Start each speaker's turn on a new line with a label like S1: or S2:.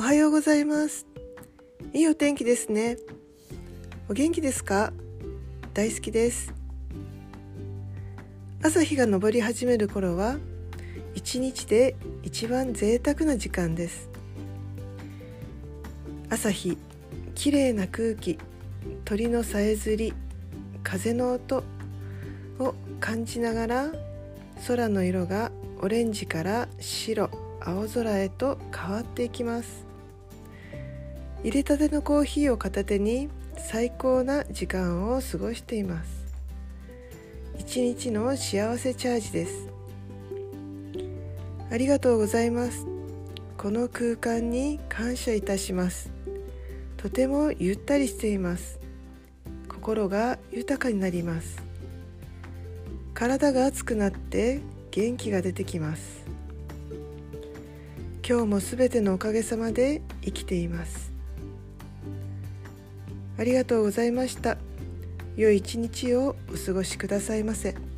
S1: おはようございます。いいお天気ですね。お元気ですか？大好きです。朝日が昇り始める頃は一日で一番贅沢な時間です。朝日綺麗な空気鳥のさえずり風の音を感じながら空の色がオレンジから白青空へと変わっていきます。入れたてのコーヒーを片手に最高な時間を過ごしています。一日の幸せチャージです。ありがとうございます。この空間に感謝いたします。とてもゆったりしています。心が豊かになります。体が熱くなって元気が出てきます。今日もすべてのおかげさまで生きています。ありがとうございました良い一日をお過ごしくださいませ。